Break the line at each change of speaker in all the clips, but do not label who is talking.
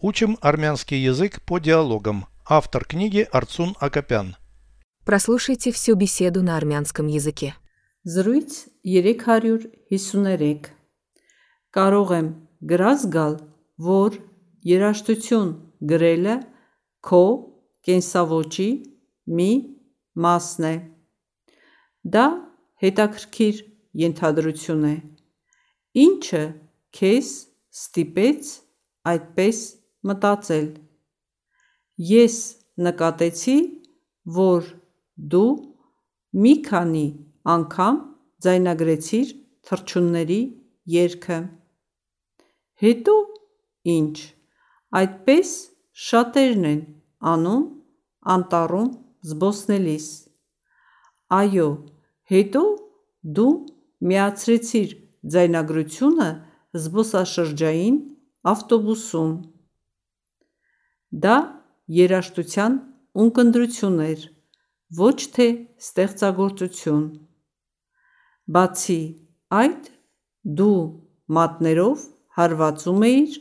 Учим армянский язык по диалогам. Автор книги Арцун Акопян.
Прослушайте всю беседу на армянском языке.
Զրույց 353 Կարող եմ գրած գալ, որ երաշտություն գրելը քո կենսավոճի մի մասն է։ Դա հետաքրքիր ենթադրություն է։ Ինչը քեզ ստիպեց այդպես մտածել։ Ես նկատեցի, որ դու մի քանի անգամ ձայնագրեցիր թռչունների երգը։ Հետո ինչ։ Այդպես շատերն են անում անտառում զբոսնելիս։ Այո, հետո դու միացրեցիր ձայնագրությունը զբոսաշրջային ավտոբուսում։ Դա երաժշտության ունկնդրություն էր, ոչ թե ստեղծագործություն։ Բացի այդ, դու մատներով հարվածում էիր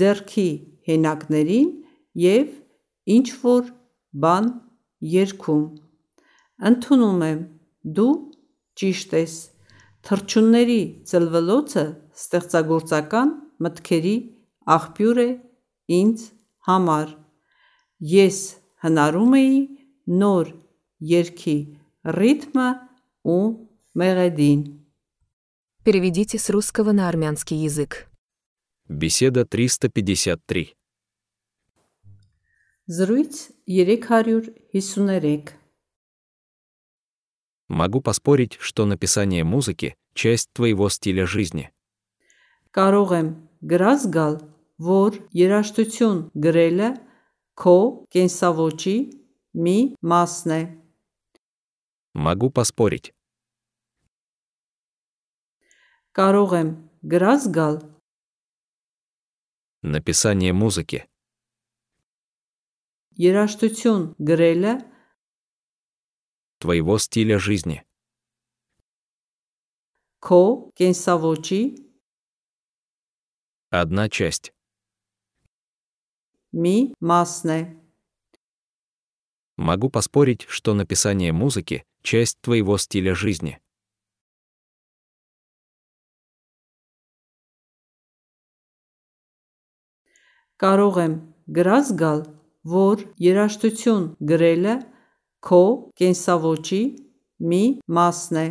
ձեռքի հենակներին և ինչ-որ բան երգում։ Ընդունում եմ, դու ճիշտ ես։ Թռչունների ծլվելոցը ստեղծագործական մտքերի աղբյուր է ինձ համար։ Ես հնարում էի նոր երգի ռիթմը ու մեղեդին։
Переведите с русского на армянский язык.
Беседа 353.
Զրույց 353
Могу поспорить, что написание музыки — часть твоего стиля жизни.
Կարող եմ գրած գալ, որ երաժշտություն գրելը քո կենսավոճի մի մասն է։
Могу поспорить.
Կարող եմ գրած գալ,
Написание музыки
երաժշտություն գրելը
твоего стиля жизни.
քո կենսավոճի
Одна часть.
մի մասն է։
Могу поспорить, что написание музыки — часть твоего стиля жизни.
Կարող եմ գրած գալ, որ երաժշտություն գրելը քո կենսավոճի մի մասն է։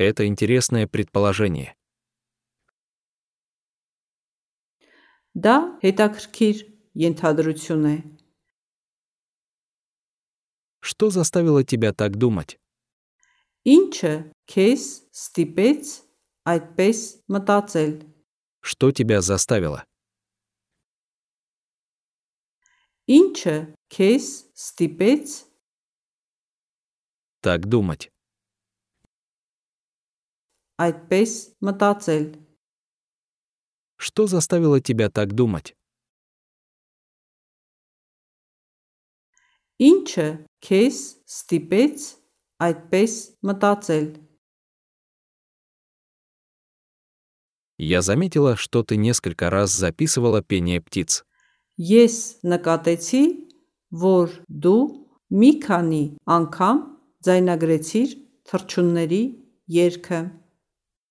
Это интересное предположение.
Դա հետաքրքիր ենթադրություն է։
Что заставило тебя так думать?
Ինչը քեզ ստիպեց այդպես մտածել։
Что тебя заставило?
Ինչը քեզ ստիպեց
Так думать.
այդպես մտածել։
Что заставило тебя так думать?
Ինչը քեզ ստիպեց այդպես մտածել։
Я заметила, что ты несколько раз записывала пение птиц.
Ես նկատեցի, որ դու մի քանի անգամ ձայնագրեցիր թռչունների երգը։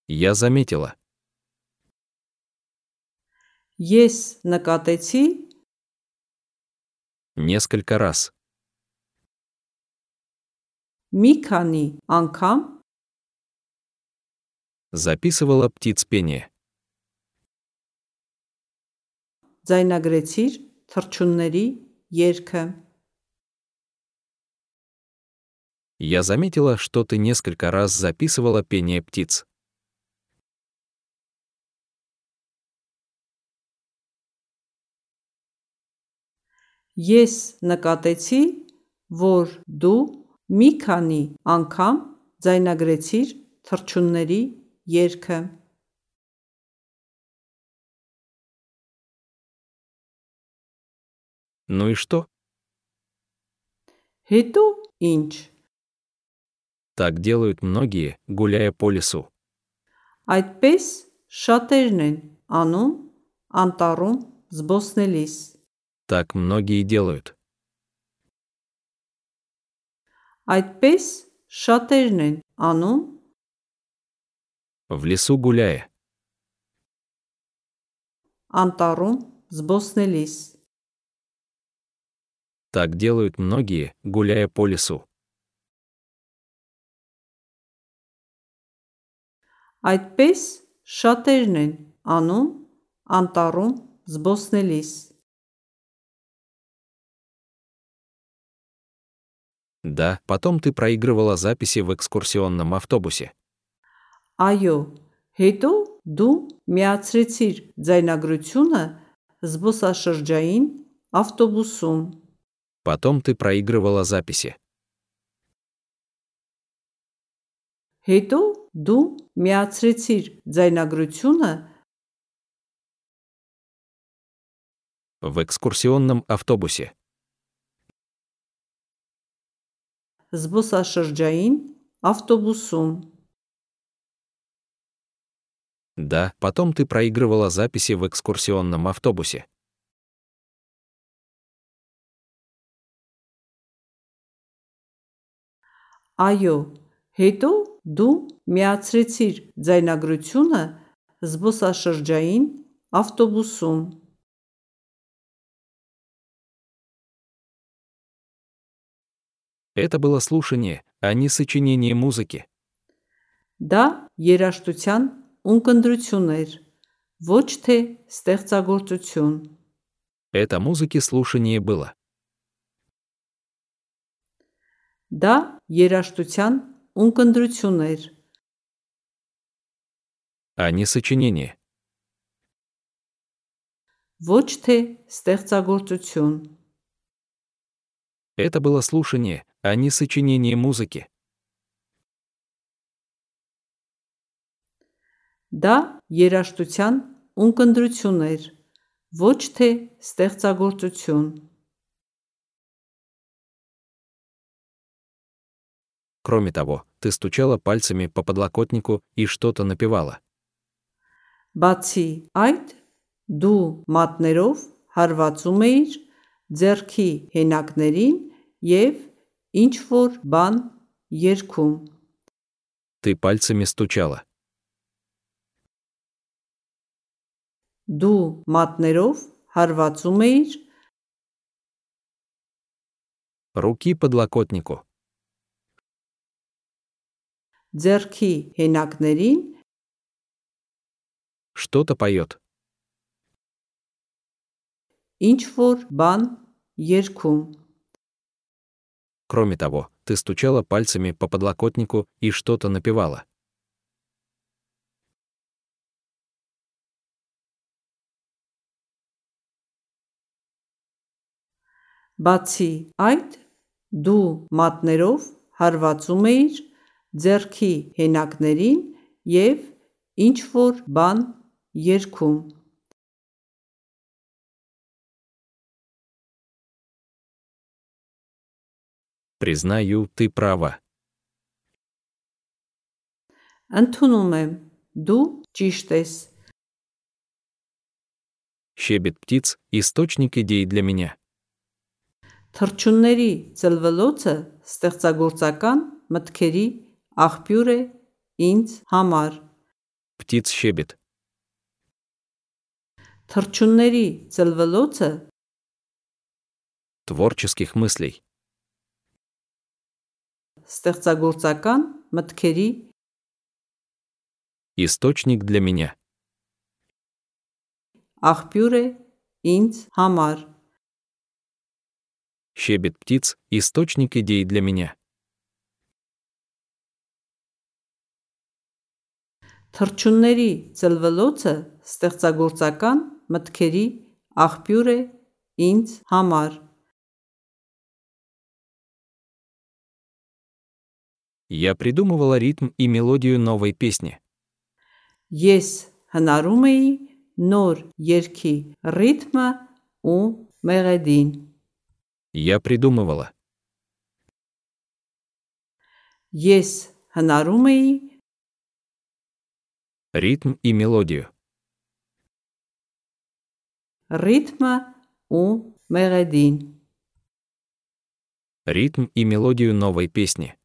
Я заметила.
Ես նկատեցի,
Несколько раз.
մի քանի անգամ
Записывала птиц пение.
ձայնագրեցիր թռչունների երգը։
Я заметила, что ты несколько раз записывала пение птиц.
Ես նկատեցի, որ դու մի քանի անգամ ձայնագրեցիր թռչունների երգը։
Ну и что?
Հետո ինչ։
Так делают многие, гуляя по лесу.
Այդպես շատերն են անում անտառում զբոսնելիս։
Так многие делают.
Այդպես շատերն են անում
В лесу гуляя.
անտառում զբոսնելիս։
Так делают многие, гуляя по лесу.
Այդպես շատերն են անում անտառում զբոսնելիս։
Да, потом ты проигрывала записи в экскурсионном автобусе.
Այո, հետո դու միացրեցիր ձայնագրությունը զբոսաշրջային ավտոբուսում։
Потом ты проигрывала записи.
Հետո դու միացրեցիր ձայնագրությունը
В экскурсионном автобусе.
զբոսաշրջային ավտոբուսում։
Да, потом ты проигрывала записи в экскурсионном автобусе.
Այո, հետո դու միացրեցիր ձայնագրությունը զբոսաշրջային ավտոբուսում։
Это было слушание, а не сочинение музыки.
Դա երաժշտության ունկնդրություն էր, ոչ թե ստեղծագործություն։
Это музыки слушание было.
Դա երաժշտության ունկնդրություն էր,
а не сочинение.
ոչ թե ստեղծագործություն։
Это было слушание, а не сочинение музыки.
Դա երաժշտության ունկնդրություն էր, ոչ թե ստեղծագործություն։
Кроме того, ты стучала пальцами по подлокотнику и что-то напевала.
Բացի այդ, դու մատներով հարվածում էիր ձեռքի հենակներին եւ ինչ որ բան երգում։
Ты пальцами стучала.
Դու մատներով հարվածում էիր
Руки подлокотнику.
ձեռքի հենակներին
Что-то поет.
ինչ որ բան երգում։
Кроме того, ты стучала пальцами по подлокотнику и что-то напевала.
Բացի այդ, դու մատներով հարվածում էիր ձեռքի հենակներին եւ ինչ որ բան երգում։
Признаю, ты права.
Ընդունում եմ, դու ճիշտ ես։
Щебет птиц – источник идей для меня.
Թրջունների ծլվլոցը ստեղծագործական մտքերի աղբյուր է ինձ համար։
Птиц щебет.
Թրջունների ծլվլոցը
Творческих мыслей.
ստեղծագործական մտքերի
Источник для меня.
աղբյուր է ինձ համար։
Щебет птиц – источник идей для меня.
Թրջունների ծլվլոցը ստեղծագործական մտքերի աղբյուր է ինձ համար։
Я придумывала ритм и мелодию новой песни.
Ես հնարում էի նոր երգի ռիթմը ու մեղեդին։
Я придумывала.
Ես հնարում էի
ритм и мелодию,
ռիթմը ու մեղեդին,
ритм и мелодию новой песни,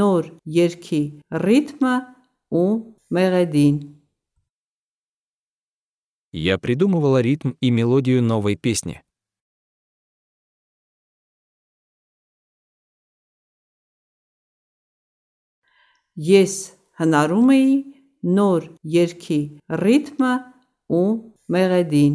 նոր երգի ռիթմը ու մեղեդին,
Я придумывала ритм и мелодию новой песни.
ես հնարում էի նոր երգի ռիթմը ու մեղեդին,